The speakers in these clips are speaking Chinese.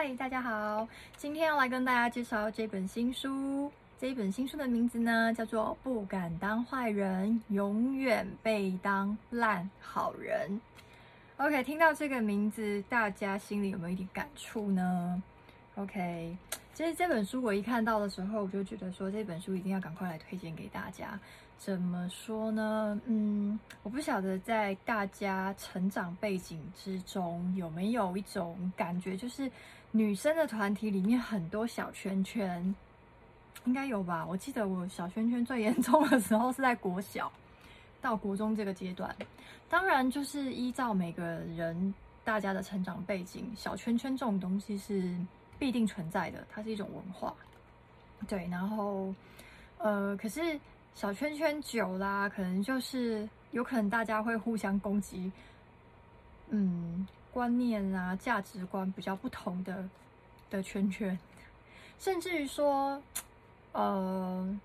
嗨，大家好，今天要来跟大家介绍这本新书。这一本新书的名字呢，叫做《不敢当坏人，永远被当烂好人》。OK，听到这个名字，大家心里有没有一点感触呢？OK，其实这本书我一看到的时候，我就觉得说这本书一定要赶快来推荐给大家。怎么说呢？嗯，我不晓得在大家成长背景之中有没有一种感觉，就是女生的团体里面很多小圈圈，应该有吧？我记得我小圈圈最严重的时候是在国小到国中这个阶段。当然，就是依照每个人大家的成长背景，小圈圈这种东西是必定存在的，它是一种文化。对，然后呃，可是。小圈圈久啦，可能就是有可能大家会互相攻击，嗯，观念啊、价值观比较不同的的圈圈，甚至于说，呃，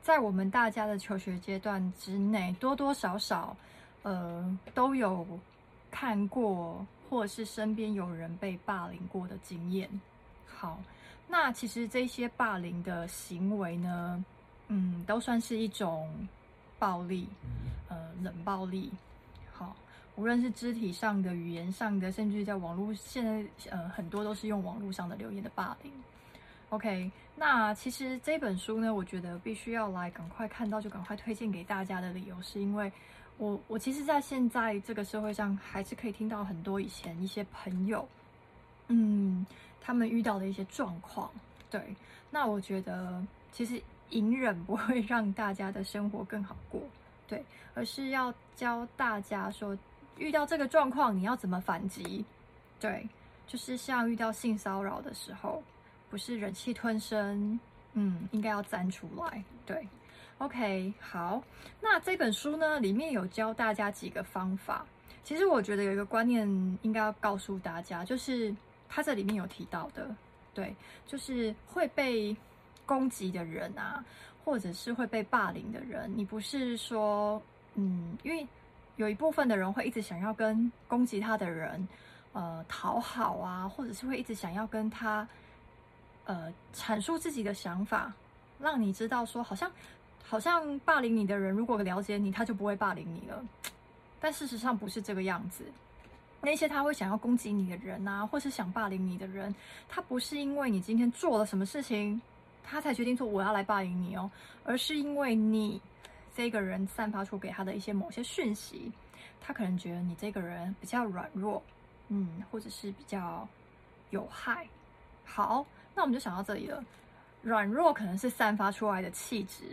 在我们大家的求学阶段之内，多多少少，呃，都有看过或是身边有人被霸凌过的经验。好，那其实这些霸凌的行为呢，嗯，都算是一种暴力，呃，冷暴力。无论是肢体上的、语言上的，甚至在网络，现在呃很多都是用网络上的留言的霸凌。OK，那其实这本书呢，我觉得必须要来赶快看到就赶快推荐给大家的理由，是因为我我其实，在现在这个社会上，还是可以听到很多以前一些朋友，嗯，他们遇到的一些状况。对，那我觉得其实。隐忍不会让大家的生活更好过，对，而是要教大家说，遇到这个状况你要怎么反击，对，就是像遇到性骚扰的时候，不是忍气吞声，嗯，应该要站出来，对，OK，好，那这本书呢，里面有教大家几个方法，其实我觉得有一个观念应该要告诉大家，就是他这里面有提到的，对，就是会被。攻击的人啊，或者是会被霸凌的人，你不是说，嗯，因为有一部分的人会一直想要跟攻击他的人，呃，讨好啊，或者是会一直想要跟他，呃，阐述自己的想法，让你知道说，好像，好像霸凌你的人，如果了解你，他就不会霸凌你了。但事实上不是这个样子。那些他会想要攻击你的人啊，或是想霸凌你的人，他不是因为你今天做了什么事情。他才决定说我要来霸凌你哦，而是因为你这个人散发出给他的一些某些讯息，他可能觉得你这个人比较软弱，嗯，或者是比较有害。好，那我们就想到这里了。软弱可能是散发出来的气质，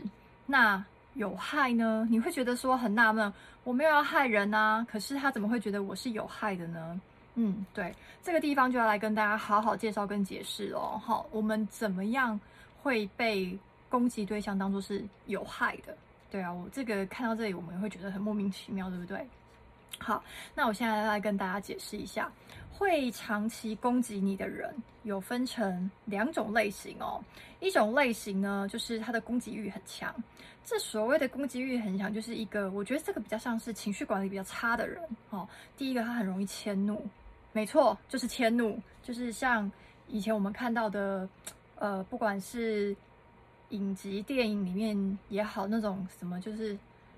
那有害呢？你会觉得说很纳闷，我没有要害人啊，可是他怎么会觉得我是有害的呢？嗯，对，这个地方就要来跟大家好好介绍跟解释哦。好，我们怎么样？会被攻击对象当作是有害的，对啊，我这个看到这里，我们也会觉得很莫名其妙，对不对？好，那我现在来跟大家解释一下，会长期攻击你的人有分成两种类型哦。一种类型呢，就是他的攻击欲很强。这所谓的攻击欲很强，就是一个我觉得这个比较像是情绪管理比较差的人哦。第一个，他很容易迁怒，没错，就是迁怒，就是像以前我们看到的。呃，不管是影集、电影里面也好，那种什么就是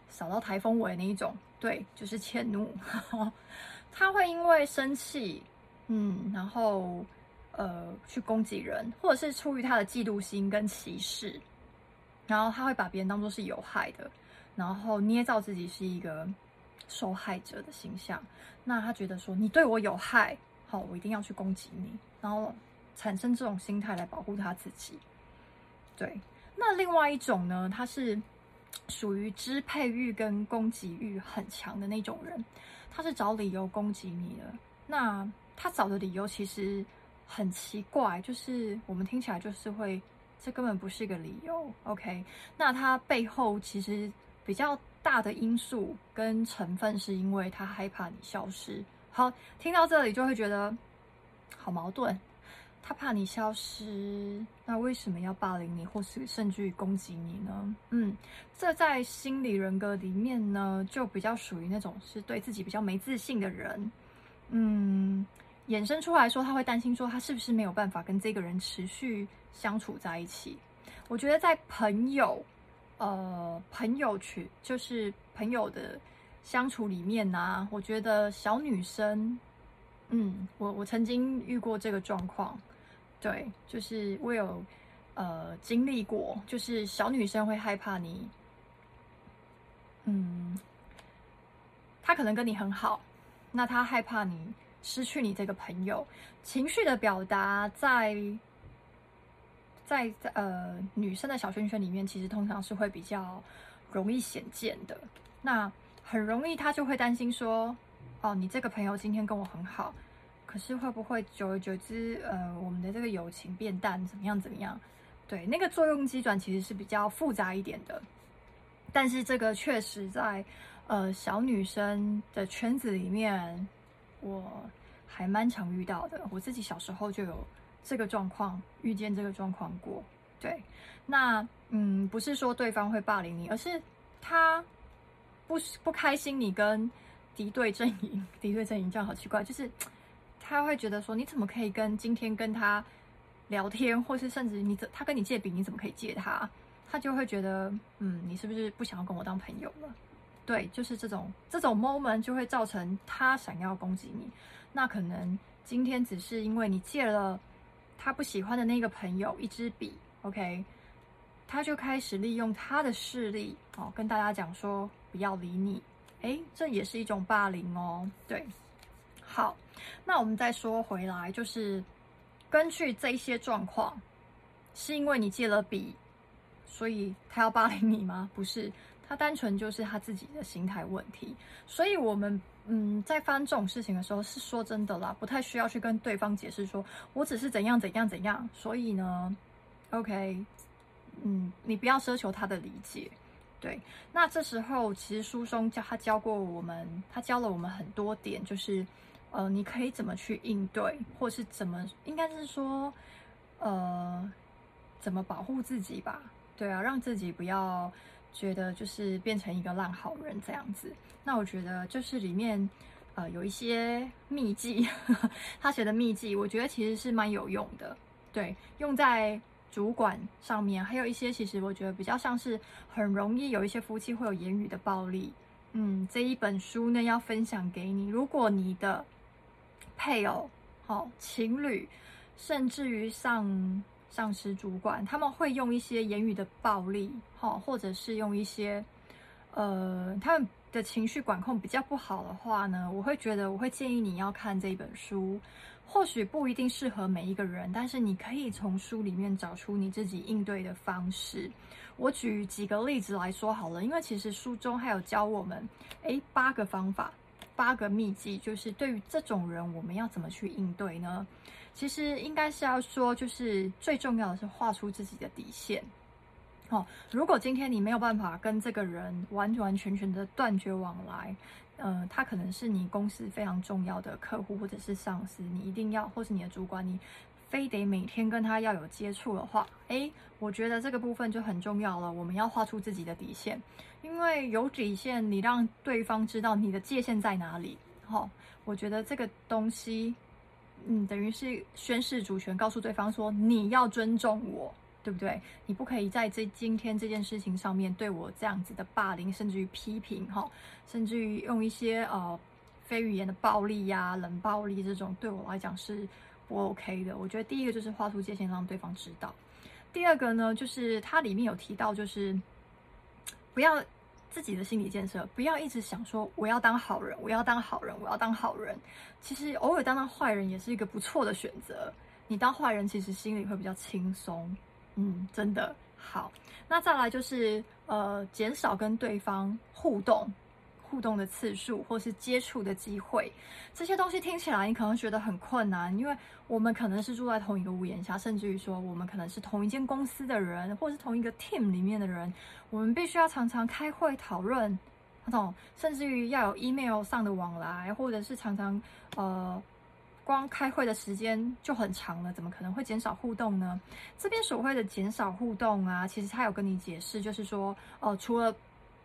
扫到台风尾那一种，对，就是迁怒。他会因为生气，嗯，然后呃去攻击人，或者是出于他的嫉妒心跟歧视，然后他会把别人当做是有害的，然后捏造自己是一个受害者的形象。那他觉得说你对我有害，好，我一定要去攻击你，然后。产生这种心态来保护他自己，对。那另外一种呢，他是属于支配欲跟攻击欲很强的那种人，他是找理由攻击你的。那他找的理由其实很奇怪，就是我们听起来就是会，这根本不是一个理由。OK，那他背后其实比较大的因素跟成分，是因为他害怕你消失。好，听到这里就会觉得好矛盾。他怕你消失，那为什么要霸凌你，或是甚至于攻击你呢？嗯，这在心理人格里面呢，就比较属于那种是对自己比较没自信的人。嗯，衍生出来说，他会担心说，他是不是没有办法跟这个人持续相处在一起？我觉得在朋友，呃，朋友群就是朋友的相处里面呢、啊，我觉得小女生，嗯，我我曾经遇过这个状况，对，就是我有呃经历过，就是小女生会害怕你，嗯，她可能跟你很好，那她害怕你。失去你这个朋友，情绪的表达在在呃女生的小圈圈里面，其实通常是会比较容易显见的。那很容易，他就会担心说：“哦，你这个朋友今天跟我很好，可是会不会久而久之，呃，我们的这个友情变淡，怎么样怎么样？”对，那个作用机转其实是比较复杂一点的。但是这个确实在呃小女生的圈子里面。我还蛮常遇到的，我自己小时候就有这个状况，遇见这个状况过。对，那嗯，不是说对方会霸凌你，而是他不不开心你跟敌对阵营，敌对阵营这样好奇怪，就是他会觉得说，你怎么可以跟今天跟他聊天，或是甚至你怎他跟你借笔，你怎么可以借他？他就会觉得，嗯，你是不是不想要跟我当朋友了？对，就是这种这种 moment 就会造成他想要攻击你。那可能今天只是因为你借了他不喜欢的那个朋友一支笔，OK，他就开始利用他的势力哦，跟大家讲说不要理你。诶，这也是一种霸凌哦。对，好，那我们再说回来，就是根据这些状况，是因为你借了笔，所以他要霸凌你吗？不是。他单纯就是他自己的心态问题，所以我们嗯，在发生这种事情的时候，是说真的啦，不太需要去跟对方解释说，我只是怎样怎样怎样。所以呢，OK，嗯，你不要奢求他的理解。对，那这时候其实书中教他教过我们，他教了我们很多点，就是呃，你可以怎么去应对，或是怎么，应该是说呃，怎么保护自己吧？对啊，让自己不要。觉得就是变成一个烂好人这样子，那我觉得就是里面呃有一些秘籍，他写的秘籍，我觉得其实是蛮有用的。对，用在主管上面，还有一些其实我觉得比较像是很容易有一些夫妻会有言语的暴力。嗯，这一本书呢要分享给你，如果你的配偶、好、哦、情侣，甚至于上。上司、主管，他们会用一些言语的暴力，哈，或者是用一些，呃，他们的情绪管控比较不好的话呢，我会觉得，我会建议你要看这本书。或许不一定适合每一个人，但是你可以从书里面找出你自己应对的方式。我举几个例子来说好了，因为其实书中还有教我们，诶，八个方法，八个秘籍，就是对于这种人，我们要怎么去应对呢？其实应该是要说，就是最重要的是画出自己的底线。哦，如果今天你没有办法跟这个人完完全全的断绝往来，嗯，他可能是你公司非常重要的客户或者是上司，你一定要，或是你的主管，你非得每天跟他要有接触的话，诶，我觉得这个部分就很重要了。我们要画出自己的底线，因为有底线，你让对方知道你的界限在哪里。哦，我觉得这个东西。嗯，等于是宣示主权，告诉对方说你要尊重我，对不对？你不可以在这今天这件事情上面对我这样子的霸凌，甚至于批评哈，甚至于用一些呃非语言的暴力呀、冷暴力这种，对我来讲是不 OK 的。我觉得第一个就是画出界限，让对方知道；第二个呢，就是它里面有提到，就是不要。自己的心理建设，不要一直想说我要当好人，我要当好人，我要当好人。其实偶尔当当坏人也是一个不错的选择。你当坏人，其实心里会比较轻松。嗯，真的好。那再来就是呃，减少跟对方互动。互动的次数，或是接触的机会，这些东西听起来你可能觉得很困难，因为我们可能是住在同一个屋檐下，甚至于说我们可能是同一间公司的人，或是同一个 team 里面的人，我们必须要常常开会讨论，那种甚至于要有 email 上的往来，或者是常常呃，光开会的时间就很长了，怎么可能会减少互动呢？这边所谓的减少互动啊，其实他有跟你解释，就是说哦、呃，除了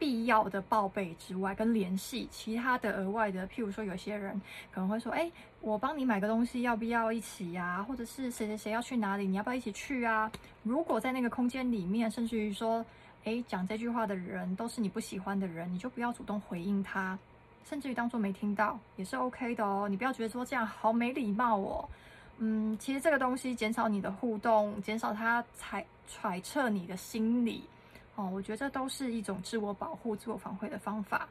必要的报备之外，跟联系其他的额外的，譬如说有些人可能会说，哎，我帮你买个东西，要不要一起呀？或者是谁谁谁要去哪里，你要不要一起去啊？如果在那个空间里面，甚至于说，哎，讲这句话的人都是你不喜欢的人，你就不要主动回应他，甚至于当做没听到也是 OK 的哦。你不要觉得说这样好没礼貌哦。嗯，其实这个东西减少你的互动，减少他猜揣测你的心理。我觉得这都是一种自我保护、自我防卫的方法。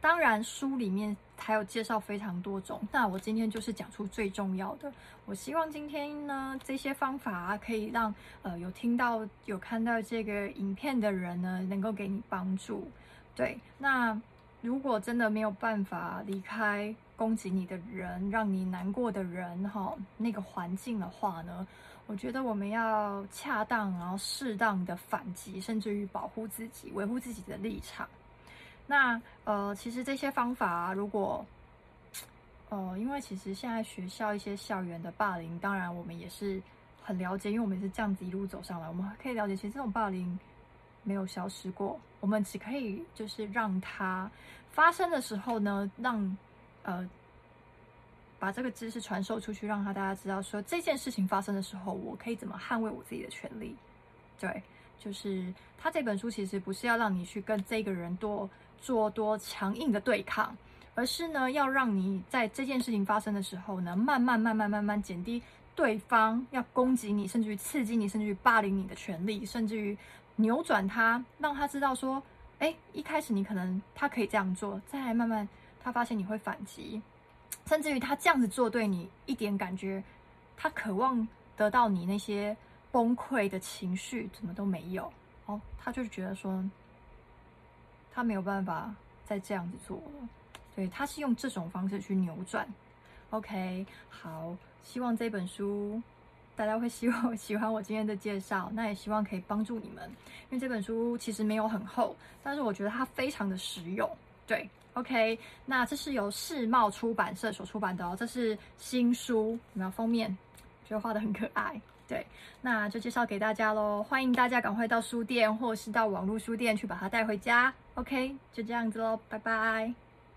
当然，书里面还有介绍非常多种，那我今天就是讲出最重要的。我希望今天呢，这些方法可以让呃有听到、有看到这个影片的人呢，能够给你帮助。对，那如果真的没有办法离开攻击你的人、让你难过的人，哈，那个环境的话呢，我觉得我们要恰当，然后适当的反击，甚至于保护自己，维护自己的立场。那呃，其实这些方法，如果呃，因为其实现在学校一些校园的霸凌，当然我们也是很了解，因为我们也是这样子一路走上来，我们可以了解，其实这种霸凌没有消失过，我们只可以就是让它发生的时候呢，让呃。把这个知识传授出去，让他大家知道说，这件事情发生的时候，我可以怎么捍卫我自己的权利。对，就是他这本书其实不是要让你去跟这个人多做多强硬的对抗，而是呢，要让你在这件事情发生的时候呢，慢慢慢慢慢慢减低对方要攻击你，甚至于刺激你，甚至于霸凌你的权利，甚至于扭转他，让他知道说，哎，一开始你可能他可以这样做，再慢慢他发现你会反击。甚至于他这样子做对你一点感觉，他渴望得到你那些崩溃的情绪，怎么都没有哦，他就觉得说他没有办法再这样子做了，对，他是用这种方式去扭转。OK，好，希望这本书大家会希望喜欢我今天的介绍，那也希望可以帮助你们，因为这本书其实没有很厚，但是我觉得它非常的实用，对。OK，那这是由世茂出版社所出版的哦，这是新书，有没有封面？觉得画的很可爱，对，那就介绍给大家喽。欢迎大家赶快到书店或是到网络书店去把它带回家。OK，就这样子喽，拜拜。